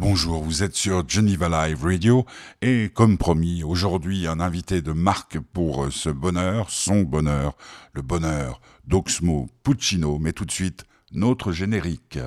Bonjour, vous êtes sur Geneva Live Radio et comme promis, aujourd'hui un invité de marque pour ce bonheur, son bonheur, le bonheur d'Oxmo Puccino, mais tout de suite notre générique.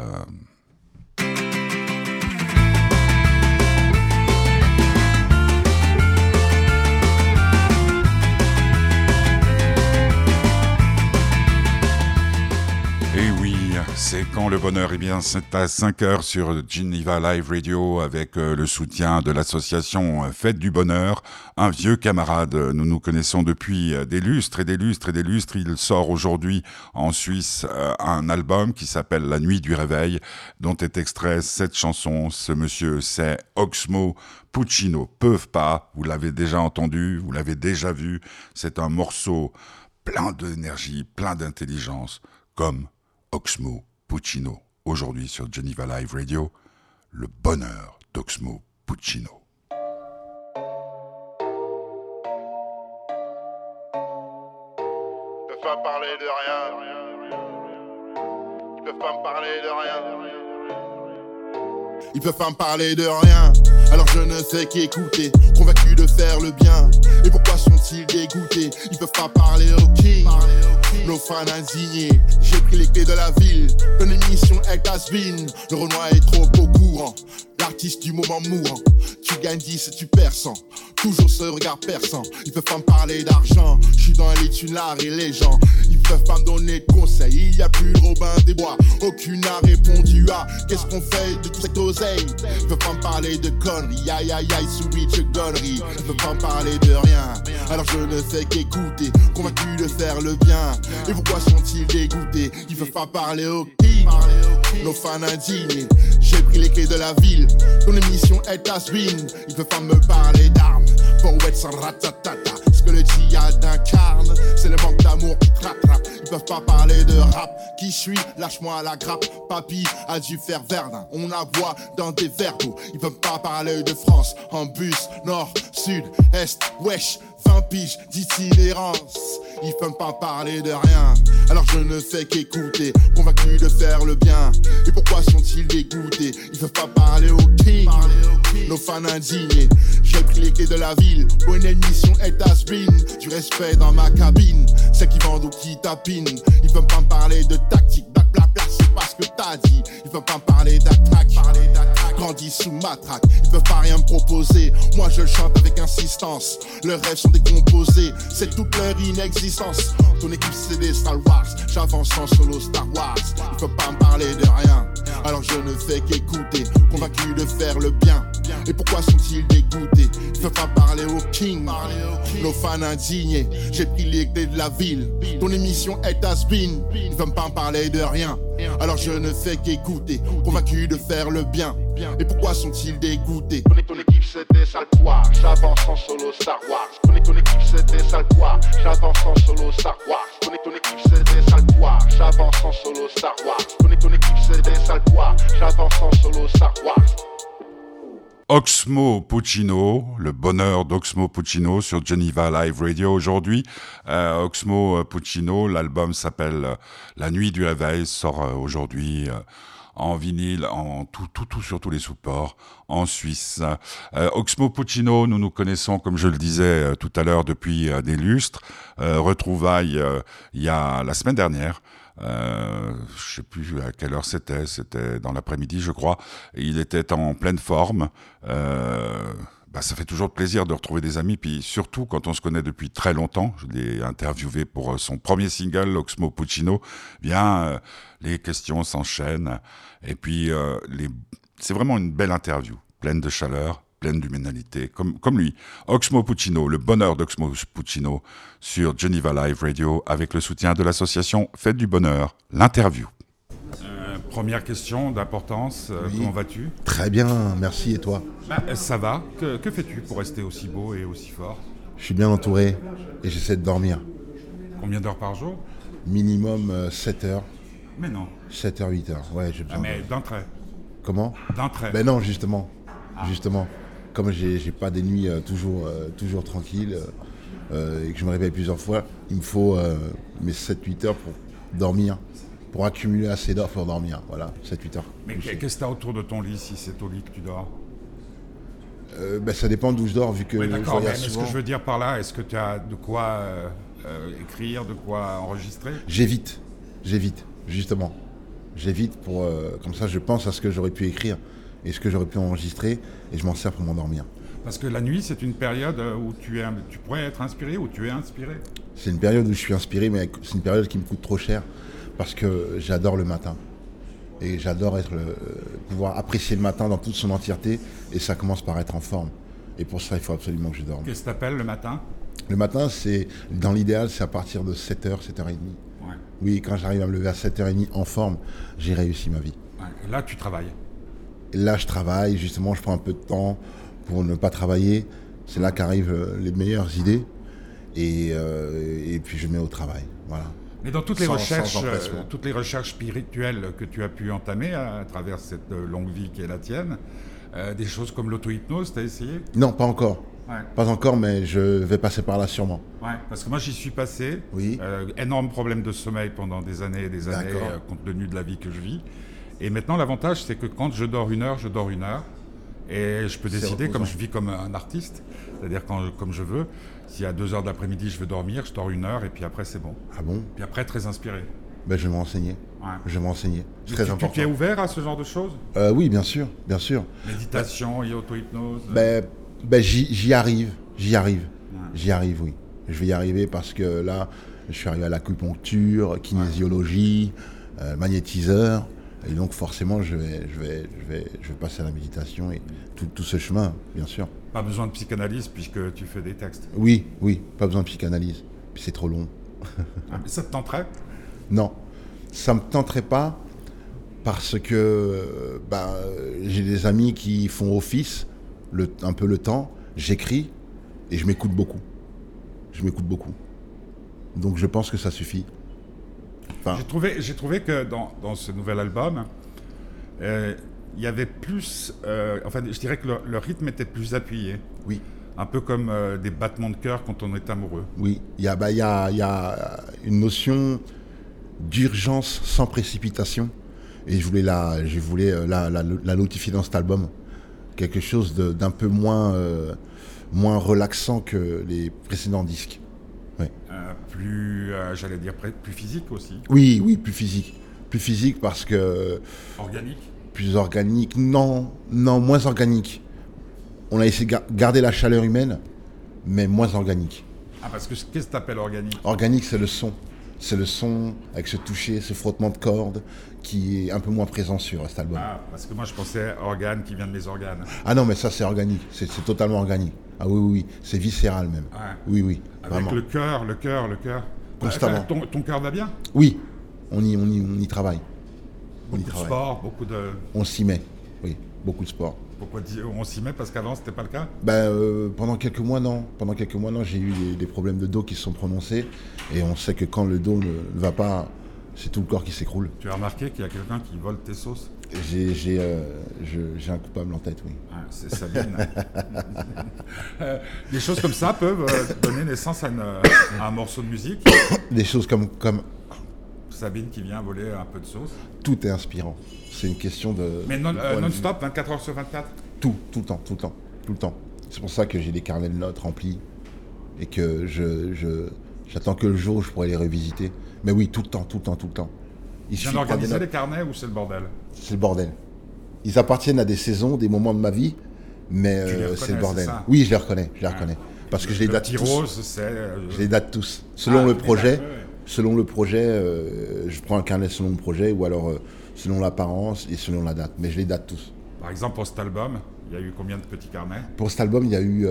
C'est quand le bonheur, eh bien, c'est à 5 heures sur Geneva Live Radio avec euh, le soutien de l'association Fête du Bonheur. Un vieux camarade, nous nous connaissons depuis euh, des lustres et des lustres et des lustres. Il sort aujourd'hui en Suisse euh, un album qui s'appelle La Nuit du Réveil, dont est extrait cette chanson. Ce monsieur, c'est Oxmo Puccino. Peuvent pas, vous l'avez déjà entendu, vous l'avez déjà vu. C'est un morceau plein d'énergie, plein d'intelligence, comme Oxmo Puccino. Aujourd'hui sur Geneva Live Radio, le bonheur d'Oxmo Puccino. Ils peuvent pas parler de rien. Ils peuvent pas me parler de rien. Ils peuvent pas me parler de rien. Alors je ne sais qu'écouter, convaincu de faire le bien. Et pourquoi sont-ils dégoûtés? Ils peuvent pas parler au king nos fans indignés. J'ai pris les clés de la ville, ton émission est has Le Renoir est trop au courant, l'artiste du moment mourant. Tu gagnes 10 et tu perds 100. Toujours ce regard perçant. Ils peuvent pas me parler d'argent. Je suis dans les l'art et les gens. Peuvent pas me donner de conseils. Il y a plus de Robin des Bois. Aucune n'a répondu à qu'est-ce qu'on fait de tout cette oseille. Peuvent pas me parler de conneries. Aïe aïe aïe, switch conneries. Ils peuvent pas me parler de rien. Alors je ne fais qu'écouter. Convaincu de faire le bien. Et pourquoi sont-ils dégoûtés? Ils peuvent pas parler au king. Nos fans indignés. J'ai pris les clés de la ville. Ton émission est à swing. Ils peuvent pas me parler d'armes. Pour être sans ratatata. Ce que le djihad incarne, c'est le manque d'amour. Ils peuvent pas parler de rap. Qui suis? Lâche-moi la grappe. Papy a dû faire Verdun. On la voit dans des verres. Ils peuvent pas parler de France. En bus, nord, sud, est, wesh. 20 piges d'itinérance. Ils peuvent pas parler de rien. Alors je ne fais qu'écouter, convaincu de faire le bien. Et pourquoi sont-ils dégoûtés? Ils peuvent pas parler au. Nos fans indignés. J'ai pris les clés de la ville. Une émission est à Du respect dans ma cabine. C'est qui vendent ou qui tapinent. Ils peuvent pas me parler de tactique. Bla bla, c'est pas ce que t'as dit. Ils peuvent pas me parler d'attaque. Grandis sous matraque. Ils peuvent pas rien me proposer. Moi je chante avec insistance. Leurs rêves sont décomposés. C'est toute leur inexistence. Ton équipe c'est des Star Wars. J'avance en solo Star Wars. Ils peuvent pas me parler de rien. Alors je ne fais qu'écouter. Convaincu de faire le bien. Et pourquoi sont-ils dégoûtés? Ils peuvent pas parler au king. Nos fans indignés. J'ai pris les clés de la ville. Ton émission est à spin. Ils peuvent pas me parler de rien. Alors je ne fais qu'écouter. Convaincu de faire le bien. Et pourquoi sont-ils dégoûtés? Connais ton équipe, c'était sale quoi J'avance en solo Star Wars. Connais ton équipe, c'était sale quoi J'avance en solo Star Wars. Connais ton équipe, c'était sale quoi J'avance en solo Star Wars. Connais ton équipe, c'était sale quoi J'avance en solo Star Wars. Oxmo Puccino, le bonheur d'Oxmo Puccino sur Geneva Live Radio aujourd'hui. Euh, Oxmo Puccino, l'album s'appelle euh, La Nuit du Réveil, sort euh, aujourd'hui en vinyle, en tout, tout, tout sur les supports, en Suisse. Euh, Oxmo Puccino, nous nous connaissons, comme je le disais euh, tout à l'heure, depuis euh, des lustres. Euh, retrouvailles il y a la semaine dernière. Euh, je sais plus à quelle heure c'était, c'était dans l'après-midi, je crois. Il était en pleine forme. Euh, bah, ça fait toujours plaisir de retrouver des amis, puis surtout quand on se connaît depuis très longtemps. Je l'ai interviewé pour son premier single, Oxmo Puccino. Bien, les questions s'enchaînent. Et puis, euh, c'est vraiment une belle interview, pleine de chaleur, pleine d'humanité, comme, comme lui. Oxmo Puccino, le bonheur d'Oxmo Puccino sur Geneva Live Radio avec le soutien de l'association Fête du Bonheur, l'interview. Euh, première question d'importance, euh, comment vas-tu? Très bien, merci et toi? Bah, Ça va, que, que fais-tu pour rester aussi beau et aussi fort? Je suis bien entouré et j'essaie de dormir. Combien d'heures par jour? Minimum 7 heures. Mais non. 7h, 8h, ouais, j'ai besoin. Ah, mais d'entrée. Comment? D'entrée. Ben non, justement. Ah. Justement. Comme j'ai pas des nuits euh, toujours, euh, toujours tranquilles euh, et que je me réveille plusieurs fois, il me faut mes 7-8 heures pour dormir pour accumuler assez d'heures pour dormir. Voilà, 7-8 heures. Mais qu'est-ce que tu as autour de ton lit si c'est au lit que tu dors Euh, ben, ça dépend d'où je dors, vu que Oui, d'accord, mais voyage ce que souvent. je veux dire par là, est-ce que tu as de quoi euh, euh, écrire, de quoi enregistrer? J'évite, j'évite, justement. J'évite pour. comme ça, je pense à ce que j'aurais pu écrire et ce que j'aurais pu enregistrer, et je m'en sers pour m'endormir. Parce que la nuit, c'est une période où tu, es, tu pourrais être inspiré, où tu es inspiré. C'est une période où je suis inspiré, mais c'est une période qui me coûte trop cher parce que j'adore le matin. Et j'adore être le- pouvoir apprécier le matin dans toute son entièreté, et ça commence par être en forme. Et pour ça, il faut absolument que je dorme. Qu'est-ce que t'appelles le matin? Le matin, c'est dans l'idéal, c'est à partir de 7h, 7h30. ouais. Oui, quand j'arrive à me lever à 7h30 en forme, j'ai réussi ma vie. ouais. Et là, tu travailles? Et là, je travaille, justement, je prends un peu de temps pour ne pas travailler. C'est là qu'arrivent euh, les meilleures idées. Et, euh, et puis je mets au travail. Voilà. Mais dans toutes les Sans- recherches, sans euh, toutes les recherches spirituelles que tu as pu entamer à, à travers cette euh, longue vie qui est la tienne, euh, des choses comme l'auto-hypnose, tu as essayé? Non, pas encore. Ouais. Pas encore, mais je vais passer par là sûrement. Ouais, parce que moi j'y suis passé. Oui. Euh, énorme problème de sommeil pendant des années et des années, compte tenu de la vie que je vis. Et maintenant, l'avantage, c'est que quand je dors une heure, je dors une heure. Et je peux décider, comme je vis comme un artiste, c'est-à-dire comme je veux, si à 2 heures de l'après-midi je veux dormir, je dors une heure et puis après c'est bon. Ah bon? Puis après, très inspiré. ben, Je vais me renseigner. Ouais. Je vais me renseigner. C'est très tu, important. Tu es ouvert à ce genre de choses? Euh, oui, bien sûr, bien sûr. Méditation et auto-hypnose? Ben, ben, j'y arrive, j'y arrive, Ouais. j'y arrive, oui. Je vais y arriver parce que là, je suis arrivé à l'acupuncture, kinésiologie, euh, magnétiseur, et donc forcément, je vais, je vais, je vais, je vais passer à la méditation et tout, tout ce chemin, bien sûr. Pas besoin de psychanalyse puisque tu fais des textes. Oui, oui, pas besoin de psychanalyse, puis c'est trop long. Ah, mais ça te tenterait? Non, ça me tenterait pas parce que ben, j'ai des amis qui font office, le, un peu le temps, j'écris et je m'écoute beaucoup. Je m'écoute beaucoup. Donc je pense que ça suffit. Enfin, J'ai trouvé, que dans, dans ce nouvel album, euh, il y avait plus. euh, enfin, je dirais que le, le rythme était plus appuyé. oui, Un peu comme euh, des battements de cœur quand on est amoureux. oui, il y a, bah, il y, a, il y a une notion d'urgence sans précipitation et je voulais la, je voulais la, la, la notifier dans cet album. Quelque chose d'un peu moins, moins relaxant que les précédents disques. Euh, plus, euh, j'allais dire, plus physique aussi. Oui, oui, plus physique. Plus physique parce que Organique. plus organique. Non, non, moins organique. On a essayé de gar- garder la chaleur humaine, mais moins organique. Ah, parce que qu'est-ce que tu appelles organique? Organique, c'est le son. C'est le son avec ce toucher, ce frottement de cordes qui est un peu moins présent sur cet album. Ah, parce que moi je pensais organe qui vient de mes organes. Ah non, mais ça, c'est organique. C'est totalement organique. Ah oui, oui, oui. C'est viscéral même. Ouais. Oui, oui. Avec Vraiment. le cœur, le cœur, le cœur. Constamment. Ton, ton cœur va bien? Oui, on y, on y, on y travaille. On y Beaucoup de travaille. sport, beaucoup de. On s'y met. Oui, beaucoup de sport. Pourquoi dire on s'y met Parce qu'avant c'était pas le cas? Ben, euh, pendant quelques mois, non. Pendant quelques mois, non, j'ai eu des, des problèmes de dos qui se sont prononcés. Et on sait que quand le dos ne, ne va pas, c'est tout le corps qui s'écroule. Tu as remarqué qu'il y a quelqu'un qui vole tes sauces J'ai euh, un coupable en tête, oui. Ouais, C'est Sabine. Euh, des choses comme ça peuvent euh, donner naissance à, une- à un morceau de musique. Des choses comme, comme Sabine qui vient voler un peu de sauce. tout est inspirant. C'est une question de. Mais non- de euh, non-stop, 24 heures sur 24 Tout, tout le temps, tout le temps, tout le temps. C'est pour ça que j'ai des carnets de notes remplis et que je, je- j'attends que le jour où je pourrai les revisiter. Mais oui, tout le temps, tout le temps, tout le temps. Il Tu viens d'organiser les carnets ou c'est le bordel C'est le bordel. Ils appartiennent à des saisons, des moments de ma vie, mais euh, c'est le bordel. Oui, je les reconnais, je les reconnais. Parce que je les Le date tous. euh, Je les date tous. Selon Ah, le projet, dates, ouais, ouais. selon le projet, euh, je prends un carnet selon le projet ou alors selon l'apparence et selon la date. Mais je les date tous. Par exemple, pour cet album, il y a eu combien de petits carnets Pour cet album, il y a eu,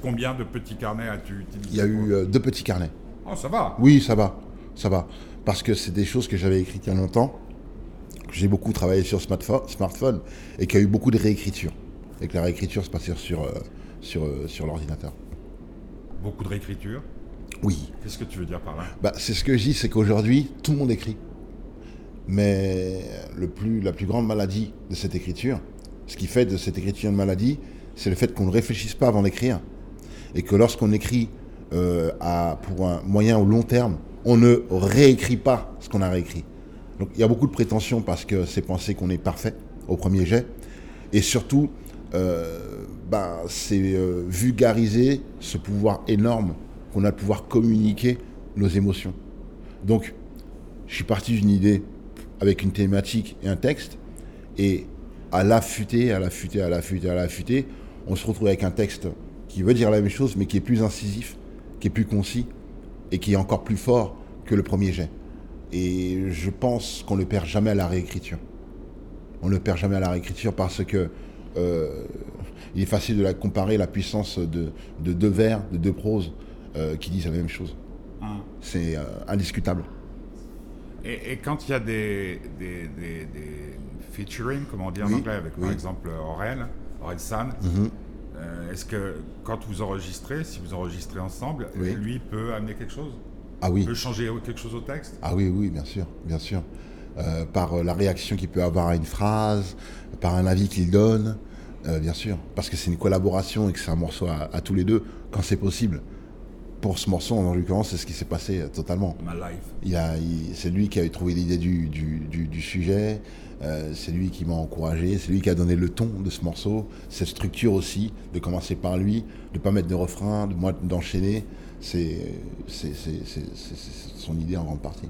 combien de petits carnets as-tu utilisé il y a eu deux petits carnets. Oh, ça va Oui, ça va, ça va. Parce que c'est des choses que j'avais écrites il y a longtemps. que J'ai beaucoup travaillé sur smartphone, et qu'il y a eu beaucoup de réécriture. Et que la réécriture se passait sur, euh, sur, euh, sur l'ordinateur. Beaucoup de réécriture. Oui. Qu'est-ce que tu veux dire par là? Bah, c'est ce que je dis, c'est qu'aujourd'hui, tout le monde écrit. Mais le plus, la plus grande maladie de cette écriture, ce qui fait de cette écriture une maladie, c'est le fait qu'on ne réfléchisse pas avant d'écrire. Et que lorsqu'on écrit euh, à, pour un moyen ou long terme, on ne réécrit pas ce qu'on a réécrit. Donc il y a beaucoup de prétentions parce que c'est penser qu'on est parfait au premier jet. Et surtout, bah, c'est euh, vulgariser ce pouvoir énorme qu'on a de pouvoir communiquer nos émotions. Donc, je suis parti d'une idée avec une thématique et un texte, et à l'affûter, à l'affûter, à l'affûter, à l'affûter, on se retrouve avec un texte qui veut dire la même chose, mais qui est plus incisif, qui est plus concis, et qui est encore plus fort que le premier jet. Et je pense qu'on ne perd jamais à la réécriture. On ne perd jamais à la réécriture parce que euh, il est facile de la comparer la puissance de, deux vers, de deux proses euh, qui disent la même chose. Ah. C'est euh, indiscutable. Et, quand il y a des, des, featuring, comme on dit en anglais, avec par exemple Aurel, Aurel San, mhm. est-ce que quand vous enregistrez, si vous enregistrez ensemble, lui peut amener quelque chose? Ah oui. peut changer quelque chose au texte? Ah oui, oui, bien sûr, bien sûr. Euh, par euh, la réaction qu'il peut avoir à une phrase, par un avis qu'il donne, euh, bien sûr. Parce que c'est une collaboration et que c'est un morceau à, tous les deux, quand c'est possible. Pour ce morceau, en l'occurrence, c'est ce qui s'est passé totalement. Ma life. Il a, c'est lui qui a trouvé l'idée du, du, sujet, c'est lui qui m'a encouragé, c'est lui qui a donné le ton de ce morceau, cette structure aussi, de commencer par lui, de ne pas mettre de refrain, de moi d'enchaîner c'est son idée en grande partie.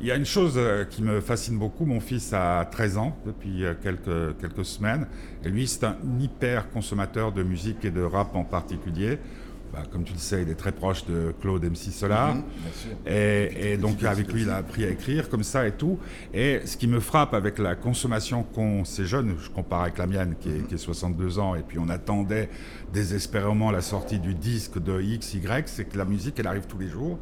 Il y a une chose euh, qui me fascine beaucoup. Mon fils a 13 ans depuis euh, quelques, quelques semaines. Et lui, c'est un hyper consommateur de musique et de rap en particulier. Bah, comme tu le sais, il est très proche de Claude MC Solar. Mhm, et, donc avec lui, il a appris à écrire comme ça et tout. Et ce qui me frappe avec la consommation qu'ont ces jeunes, je compare avec la mienne qui est, 62 ans, et puis on attendait désespérément la sortie du disque de X, Y, c'est que la musique, elle arrive tous les jours.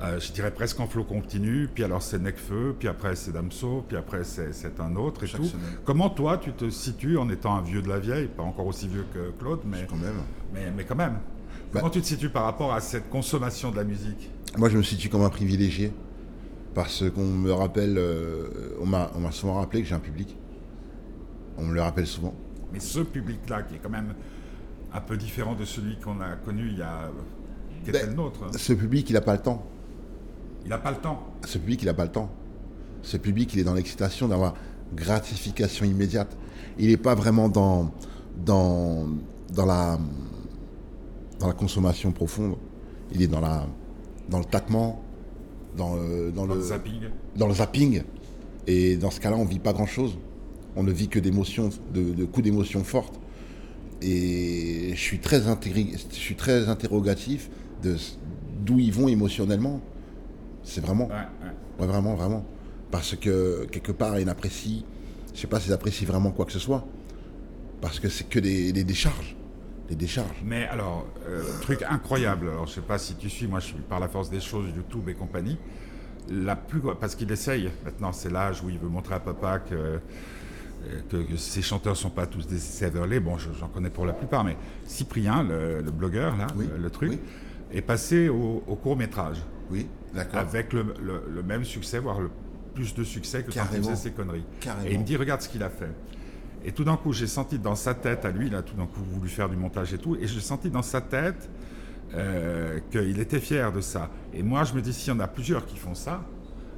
Euh, je dirais presque en flot continu, puis alors c'est Necfeu, puis après c'est Damso, puis après c'est un autre et tout. Comment toi tu te situes en étant un vieux de la vieille, pas encore aussi vieux que Claude, mais quand même. Mais, mais quand même. Bah. Comment tu te situes par rapport à cette consommation de la musique? Moi, je me situe comme un privilégié. Parce qu'on me rappelle, euh, on m'a souvent rappelé que j'ai un public. On me le rappelle souvent. Mais ce public-là, qui est quand même un peu différent de celui qu'on a connu il y a. Qui était ben, le nôtre Ce public, il n'a pas le temps. Il n'a pas le temps Ce public, il n'a pas le temps. Ce public, il est dans l'excitation d'avoir gratification immédiate. Il n'est pas vraiment dans, dans, dans la dans la consommation profonde. Il est dans, la, dans le tâtement, dans, dans, le, zapping. Dans le zapping. Et dans ce cas-là, on ne vit pas grand-chose. On ne vit que d'émotions, de, coups d'émotions fortes. Et je suis très, je suis très interrogatif de d'où ils vont émotionnellement. C'est vraiment. Ouais, vraiment, vraiment. Parce que quelque part, ils n'apprécient, je sais pas s'ils apprécient vraiment quoi que ce soit. Parce que c'est que des, des décharges des décharges. Mais alors, euh, truc incroyable, alors je sais pas si tu suis, moi je suis par la force des choses, YouTube et compagnie, la plus, parce qu'il essaye, maintenant c'est l'âge où il veut montrer à papa que, euh, que, ces chanteurs sont pas tous des Severley, bon j'en connais pour la plupart, mais Cyprien, le, blogueur là, le, truc, est passé au, court métrage. Oui, d'accord. Avec le, même succès, voire le plus de succès que quand il faisait ses conneries. Et il me dit, regarde ce qu'il a fait. Et tout d'un coup, j'ai senti dans sa tête, à lui, là, tout d'un coup, voulu faire du montage et tout, et j'ai senti dans sa tête euh, qu'il était fier de ça. Et moi, je me dis, s'il y en a plusieurs qui font ça,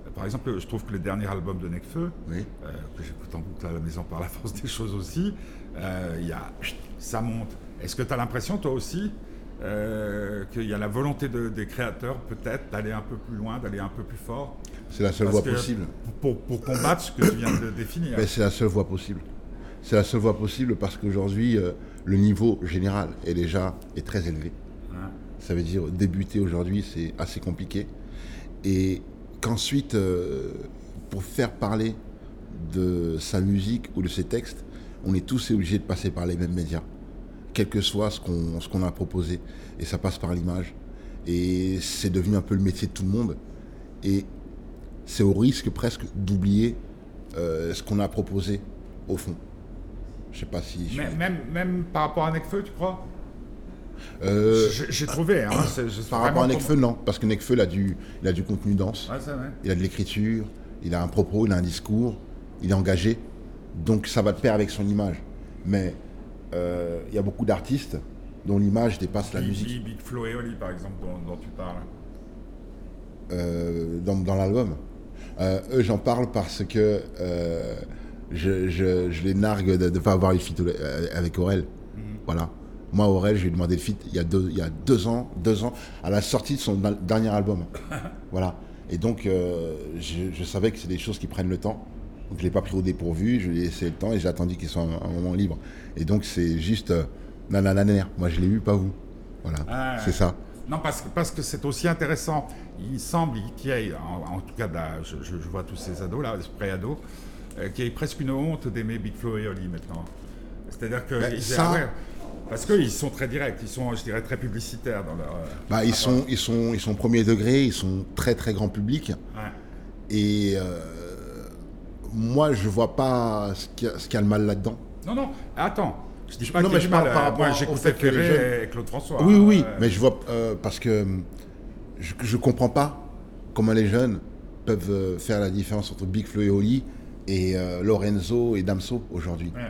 euh, par exemple, je trouve que le dernier album de Necfeu, oui. euh, que j'écoute en boucle à la maison par la force des choses aussi, il y a, ça monte. Est-ce que tu as l'impression, toi aussi, qu'il y a la volonté des créateurs, peut-être, d'aller un peu plus loin, d'aller un peu plus fort? C'est la seule voie possible. Pour, pour, combattre ce que tu viens de définir. c'est la seule voie possible. C'est la seule voie possible parce qu'aujourd'hui, euh, le niveau général est déjà est très élevé. Ça veut dire débuter aujourd'hui, c'est assez compliqué. Et qu'ensuite, euh, pour faire parler de sa musique ou de ses textes, on est tous obligés de passer par les mêmes médias, quel que soit ce qu'on a proposé. Et ça passe par l'image. Et c'est devenu un peu le métier de tout le monde. Et c'est au risque presque d'oublier euh, ce qu'on a proposé au fond. Je sais pas si. Même, même, par rapport à Necfeu, tu crois? Euh, J'ai trouvé. Hein, par rapport à Necfeu, non. Parce que Necfeu, il a du, il a du contenu dense. Il a de l'écriture, il a un propos, il a un discours, il est engagé. Donc ça va de pair avec son image. Mais euh, il y a beaucoup d'artistes dont l'image dépasse la musique. Big Flo et Oli, par exemple, dont, tu parles. euh, dans, dans l'album. Euh, eux, j'en parle parce que euh, je, je- je les nargue de ne pas avoir une feat euh, avec Aurel. Voilà. Moi, Aurel, je lui ai demandé le feat il y, a deux, il y a deux ans, deux ans, à la sortie de son dernier album. voilà. Et donc, euh, je, je savais que c'est des choses qui prennent le temps. Donc, je ne l'ai pas pris au dépourvu, je lui ai laissé le temps et j'ai attendu qu'il soit un, un moment libre. Et donc, c'est juste euh, nanananer. Moi, je l'ai eu, pas vous. Voilà. Ah, c'est ça. Non, parce que parce que c'est aussi intéressant. Il semble qu'il y ait, en, en tout cas, là, je, je- vois tous ces ados là, ces pré-ados, euh, qu'il y ait presque une honte d'aimer Big Flo et Oli maintenant. C'est-à-dire que Ben, ça- ah ouais, parce qu'ils sont très directs, ils sont, je dirais, très publicitaires dans leur. euh, Bah, ils, sont, ils, sont, ils sont premier degré, ils sont très très grand public. Ouais. Et euh, moi, je vois pas ce qu'il y, a- y le mal là-dedans. Non, non, attends. Je dis pas Non, mais je parle par rapport au j'écoutais Ferré jeunes- et Claude François. oui, oui, mais je vois euh, parce que je, je comprends pas comment les jeunes peuvent faire la différence entre Big Flo et Oli et euh, Lorenzo et Damso aujourd'hui. ouais, ouais,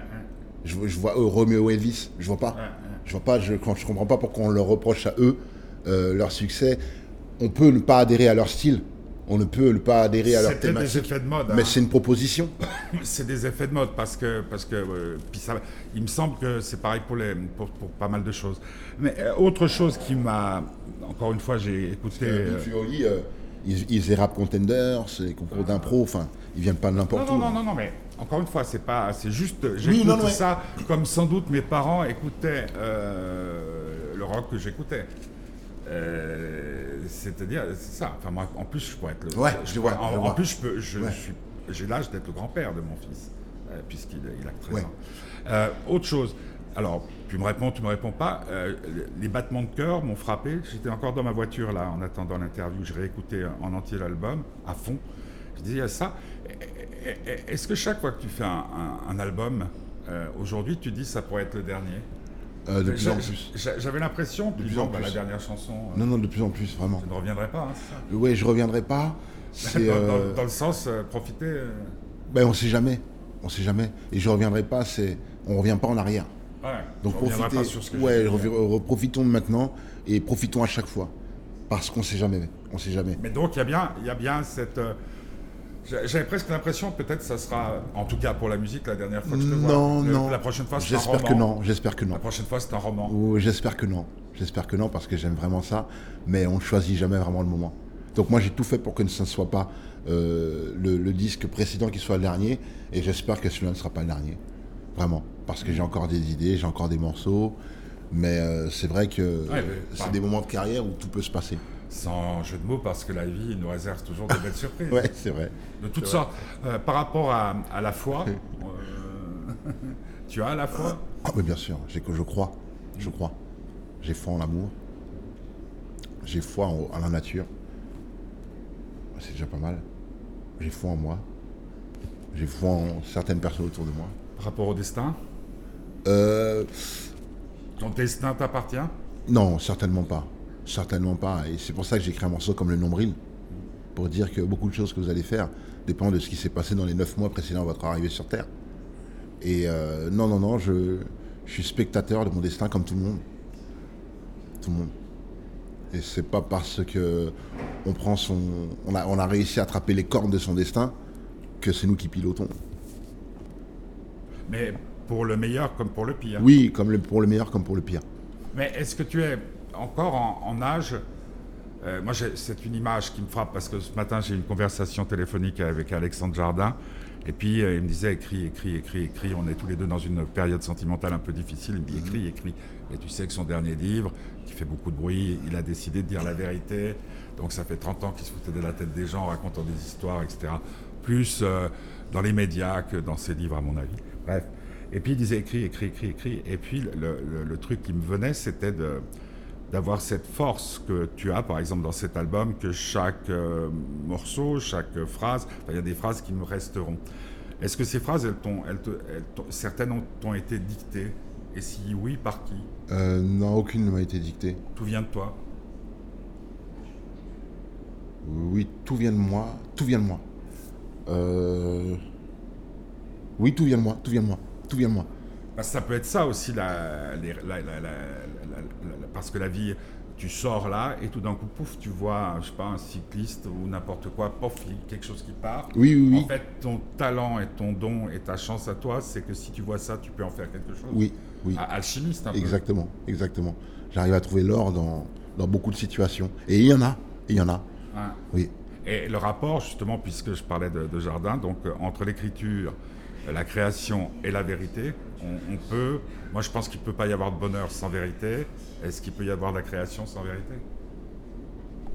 Je, je vois eux, Romeo et Elvis, je vois pas. ouais. Je vois pas, je, je comprends pas pourquoi on leur reproche à eux euh, leur succès. On peut ne pas adhérer à leur style, on ne peut ne pas adhérer à leur C'était des thématique, effets de mode. mais hein. c'est une proposition. C'est des effets de mode parce que, parce que euh, puis ça, il me semble que c'est pareil pour, les, pour, pour pas mal de choses. Mais autre chose qui m'a, encore une fois, j'ai écouté. Ils, ils faisaient Rap Contenders, les concours d'impro, enfin, ils viennent pas de non, n'importe non, où. non, non, non, mais encore une fois, c'est pas, c'est juste, j'écoute non, non, mais- ça comme sans doute mes parents écoutaient euh, le rock que j'écoutais. Euh, C'est-à-dire, c'est ça. Enfin, moi, en plus, je pourrais être le. Ouais, je vois, En, je en vois. plus, je peux, je, Ouais. suis, j'ai l'âge d'être le grand-père de mon fils, euh, puisqu'il il a 13 Ouais. ans. Autre chose. Alors, tu me réponds, tu me réponds pas. Euh, les battements de cœur m'ont frappé. J'étais encore dans ma voiture là, en attendant l'interview. Je réécoutais en entier l'album à fond. Je disais ça. Est-ce que chaque fois que tu fais un, un- un album, euh, aujourd'hui, tu dis ça pourrait être le dernier? Euh, de plus en plus. j'a- J'avais l'impression, De puis plus en bah, la plus. dernière chanson, euh, Non, non, de plus en plus, vraiment. je ne reviendrai pas. hein, Ouais, je reviendrai pas. Dans, dans- dans le sens, profiter. ben, on sait jamais. On sait jamais. Et je reviendrai pas, c'est, on revient pas en arrière. ouais, Donc profitez, pas sur ce que ouais, profitons de maintenant et profitons à chaque fois. Parce qu'on sait jamais. On sait jamais. Mais donc, il y a bien, y a bien cette. J'a- J'avais presque l'impression, peut-être, ça sera, en tout cas pour la musique, la dernière fois que je te vois. Non, Le- non. La prochaine fois, c'est un J'espère roman. que non. J'espère que non. La prochaine fois, c'est un roman. Oh, J'espère que non. J'espère que non parce que j'aime vraiment ça. Mais on ne choisit jamais vraiment le moment. Donc moi j'ai tout fait pour que ce ne soit pas euh, le, le disque précédent qui soit le dernier. Et j'espère que celui-là ne sera pas le dernier. Vraiment. Parce que j'ai encore des idées, j'ai encore des morceaux. Mais euh, c'est vrai que c'est des moments de carrière où tout peut se passer. Sans jeu de mots, parce que la vie nous réserve toujours de belles surprises. Ouais, c'est vrai. De toutes sortes. Euh, par rapport à, à la foi, euh, tu as la foi? Ah, mais bien sûr, j'ai que je crois. Je crois. J'ai foi en l'amour. J'ai foi en, en la nature. C'est déjà pas mal. J'ai foi en moi. J'ai foi en certaines personnes autour de moi. Par rapport au destin? Euh, Ton destin t'appartient? Non, certainement pas. Certainement pas. Et c'est pour ça que j'ai écrit un morceau comme Le Nombril. Pour dire que beaucoup de choses que vous allez faire dépendent de ce qui s'est passé dans les neuf mois précédant votre arrivée sur Terre. Et euh, non, non, non, je, je suis spectateur de mon destin comme tout le monde. Tout le monde. Et c'est pas parce que on prend son. On a, on a réussi à attraper les cornes de son destin que c'est nous qui pilotons. Mais pour le meilleur comme pour le pire. Oui, comme le- pour le meilleur comme pour le pire. Mais est-ce que tu es encore en, en âge euh, Moi, c'est une image qui me frappe parce que ce matin, j'ai eu une conversation téléphonique avec Alexandre Jardin. Et puis, euh, il me disait écris, écris, écris, écris. On est tous les deux dans une période sentimentale un peu difficile. Il me dit écris, écris. Et tu sais que son dernier livre, qui fait beaucoup de bruit, il a décidé de dire la vérité. Donc, ça fait 30 ans qu'il se foutait de la tête des gens en racontant des histoires, etc. Plus euh, dans les médias que dans ses livres, à mon avis. Bref. Et puis il disait écris, écris, écris, écris. Et puis le, le- le truc qui me venait, c'était de d'avoir cette force que tu as, par exemple, dans cet album, que chaque euh, morceau, chaque phrase, il y a des phrases qui me resteront. Est-ce que ces phrases, elles t'ont, elles te- elles t'ont- certaines ont, t'ont été dictées? Et si oui, par qui? Euh, non, aucune ne m'a été dictée. Tout vient de toi Oui, tout vient de moi. Tout vient de moi. Euh, Oui, tout vient de moi. Tout vient de moi. Tout vient de moi. Que ça peut être ça aussi, la, les- la- la- la- la- la- la- parce que la vie, tu sors là et tout d'un coup, pouf, tu vois, je sais pas, un cycliste ou n'importe quoi, pouf, quelque chose qui part. Oui, oui, oui. En fait, ton talent et ton don et ta chance à toi, c'est que si tu vois ça, tu peux en faire quelque chose. Oui, oui. Alchimiste, un peu. Exactement, exactement. J'arrive à trouver l'or dans, dans, beaucoup de situations. Et il y en a, il y en a. Oui. Et le rapport, justement, puisque je parlais de, Jardin, donc euh, entre l'écriture, la création et la vérité, on, peut. Moi, je pense qu'il ne peut pas y avoir de bonheur sans vérité. Est-ce qu'il peut y avoir de la création sans vérité?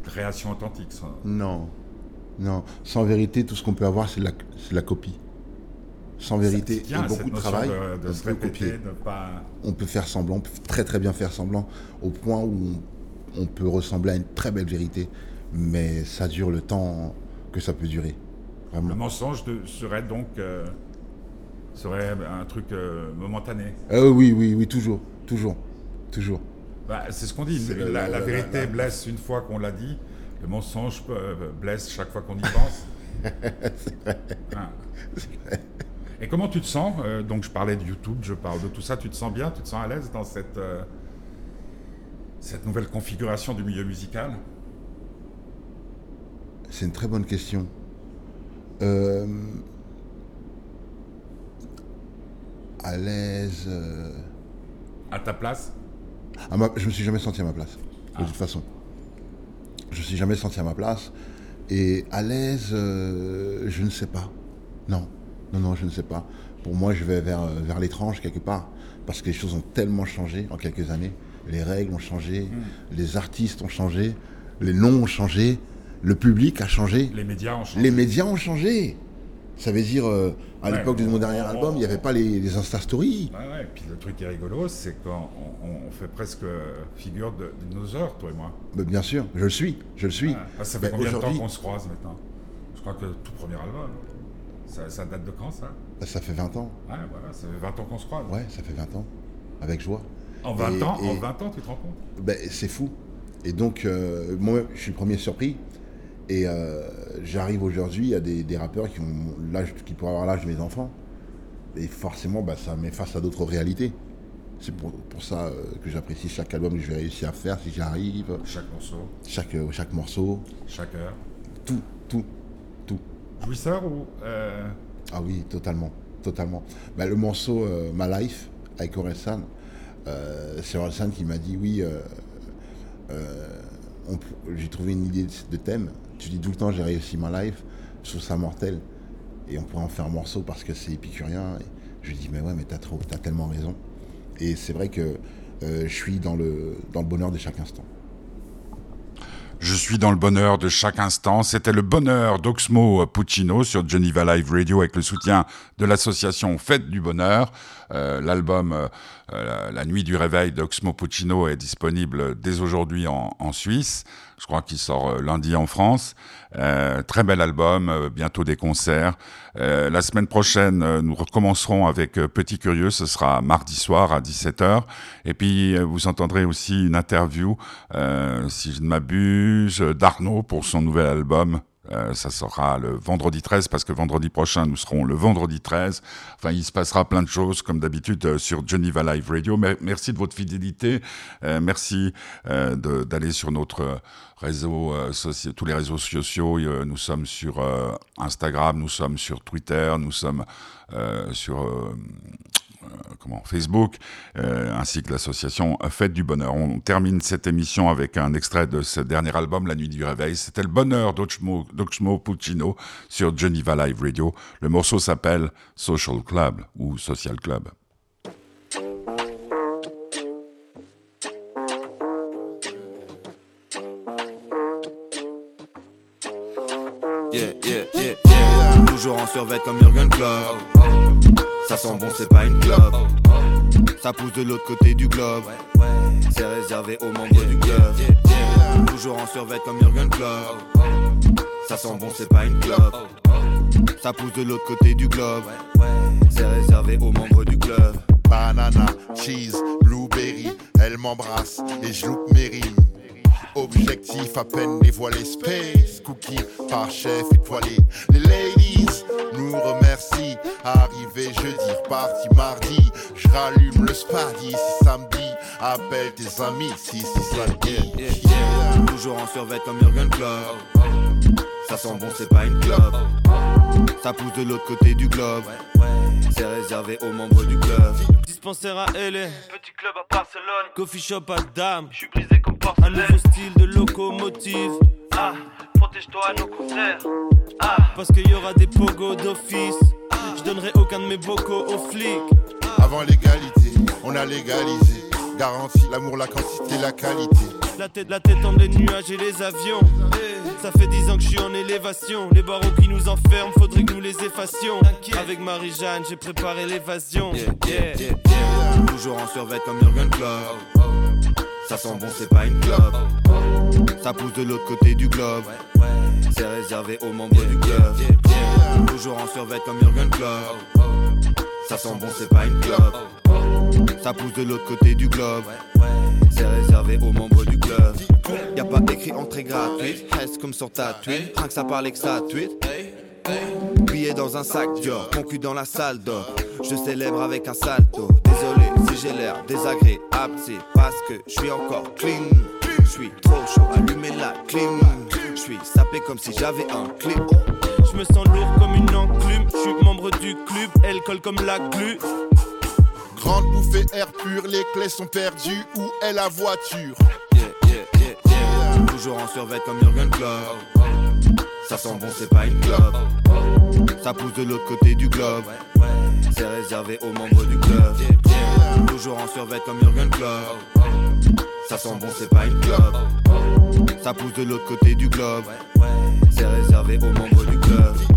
Création authentique. Sans... Non, non. Sans vérité, tout ce qu'on peut avoir, c'est la, la copie. Sans vérité, il y a beaucoup de travail. De, de se répéter, pas... On peut faire semblant, on peut très très bien faire semblant, au point où on peut ressembler à une très belle vérité mais ça dure le temps que ça peut durer. Le mensonge serait donc euh, serait un truc euh, momentané. Euh, oui, oui, oui, toujours, toujours, toujours. Bah, c'est ce qu'on dit. La, vérité blesse une fois qu'on l'a dit. Le mensonge blesse chaque fois qu'on y pense. Ah. Et comment tu te sens Donc je parlais de YouTube, je parle de tout ça. Tu te sens bien Tu te sens à l'aise dans cette cette nouvelle configuration du milieu musical? C'est une très bonne question. Euh, à l'aise. Euh, à ta place Je ne Je me suis jamais senti à ma place, de ah. toute façon. Je ne me suis jamais senti à ma place. Et à l'aise, euh, je ne sais pas. Non, non, non, je ne sais pas. Pour moi, je vais vers, vers l'étrange quelque part. Parce que les choses ont tellement changé en quelques années. Les règles ont changé, hmm. les artistes ont changé, les noms ont changé. Le public a changé. Les médias ont changé. Les médias ont changé. Ça veut dire, euh, à l'époque de mon dernier album, il n'y avait pas les, Insta Stories. Ouais, ouais. Et puis le truc qui est rigolo, c'est qu'on on fait presque figure de, dinosaure, toi et moi. Mais bien sûr, je le suis. Je le suis. Ah, ça fait combien de temps qu'on se croise maintenant? Je crois que le tout premier album. Ça, date de quand ça? Bah, Ça fait 20 ans. Ouais, voilà, ça fait 20 ans qu'on se croise. Ouais, ça fait 20 ans. Avec joie. En 20 ans, en 20 ans, tu te rends compte? Ben, C'est fou. Et donc, euh, moi, je suis le premier surpris. Et euh, j'arrive aujourd'hui à des, rappeurs qui, ont l'âge, qui pourraient avoir l'âge de mes enfants. Et forcément, bah, ça met face à d'autres réalités. C'est pour, ça euh, que j'apprécie chaque album que je vais réussir à faire si j'arrive. Chaque morceau. Chaque, euh, chaque morceau. Chaque heure. Tout, tout, tout. Jouisseur ou. Ah oui, totalement. Totalement. Bah, le morceau My Life avec Orelsan, c'est Orelsan qui m'a dit oui, j'ai trouvé une idée de thème tu dis tout le temps j'ai réussi ma life, je trouve ça mortel. Et on pourrait en faire un morceau parce que c'est épicurien. Je lui dis mais ouais mais t'as trop, t'as tellement raison. Et c'est vrai que euh, je suis dans le, dans le bonheur de chaque instant. Je suis dans le bonheur de chaque instant. C'était le bonheur d'Oxmo Puccino sur Geneva Live Radio avec le soutien de l'association Fête du Bonheur. Euh, l'album euh, La Nuit du Réveil d'Oxmo Puccino est disponible dès aujourd'hui en, en Suisse. Je crois qu'il sort euh, lundi en France. Euh, très bel album, euh, bientôt des concerts. la semaine prochaine, nous recommencerons avec Petit Curieux, ce sera mardi soir à 17h. Et puis, vous entendrez aussi une interview, si je ne m'abuse, d'Arnaud pour son nouvel album euh, ça sera le vendredi 13 parce que vendredi prochain nous serons le vendredi 13. Enfin, il se passera plein de choses comme d'habitude euh, sur Geneva Live Radio. merci de votre fidélité. Euh, merci d'aller sur notre réseau, tous les réseaux sociaux. nous sommes sur Instagram, nous sommes sur Twitter, nous sommes sur euh, comment, Facebook, euh, ainsi que l'association Fête du Bonheur. On termine cette émission avec un extrait de ce dernier album, La Nuit du Réveil. C'était le bonheur d'Oxmo Puccino sur Geneva Live Radio. Le morceau s'appelle Social Club ou Social Club. Yeah, yeah, yeah, Toujours en survêt comme Jurgen Klopp. Ça sent bon, c'est pas une clope. Ça pousse de l'autre côté du globe. C'est réservé aux membres du club. Toujours en survêt comme Jurgen Klopp. Ça sent bon, c'est pas une clope. Ça pousse de l'autre côté du globe. C'est réservé aux membres du club. Banana, cheese, blueberry, elle m'embrasse et je loupe mes rimes. Objectif à peine dévoilé, space, cookie par chef étoilé. Les ladies nous remercient. Arrivé jeudi, reparti mardi. Je rallume le spadi si samedi. Appelle tes amis si si samedi. Yeah, yeah. Toujours en survêt comme Jurgen Klopp. Ça sent bon, c'est pas une clope. Ça pousse de l'autre côté du globe. C'est réservé aux membres du club. Dispensaire à LA, petit club à Barcelone, coffee shop à Dame, je suis brisé porcelaine. Un nouveau style de locomotive. Ah, protège-toi à nos concerts. Ah, parce qu'il y aura des pogos d'office. Je donnerai aucun de mes bocaux aux flics. Avant l'égalité, on a légalisé. Garantie, l'amour, la quantité, la qualité. La tête, la tête entre les nuages et les avions. Ça fait dix ans que je suis en élévation. Les barreaux qui nous enferment, faudrait que nous les effacions. Avec Marie-Jeanne, j'ai préparé l'évasion. Yeah, yeah, yeah, yeah. Toujours en survêt comme Jurgen Klopp. Ça sent bon, c'est pas une clope. Ça pousse de l'autre côté du globe. C'est réservé aux membres du club. Toujours en survêt comme Jurgen Klopp. Ça sent bon, c'est pas une clope. Ça pousse de l'autre côté du globe. C'est réservé aux membres du club. Y'a pas écrit entrée gratuite. Reste comme sur ta tweet. Rien que ça parle que ça tweet. Billet dans un sac Dior, mon cul dans la salle d'or. Je célèbre avec un salto. Désolé j'ai l'air désagréable, c'est parce que je suis encore clean. Je suis trop chaud, allumez la clim. Je suis sapé comme si j'avais un clip. Je me sens lourd comme une enclume. Je suis membre du club, elle colle comme la glu. Grande bouffée air pur, les clés sont perdues. Où est la voiture? Yeah, yeah, yeah, yeah. Toujours en survêt comme Jurgen Klopp. Ça sent bon, c'est pas une clope. Ça pousse de l'autre côté du globe. C'est réservé aux membres du club toujours en survêt comme Jurgen Klopp. Ça sent bon, c'est pas une club. Ça pousse de l'autre côté du globe. C'est réservé aux membres du club.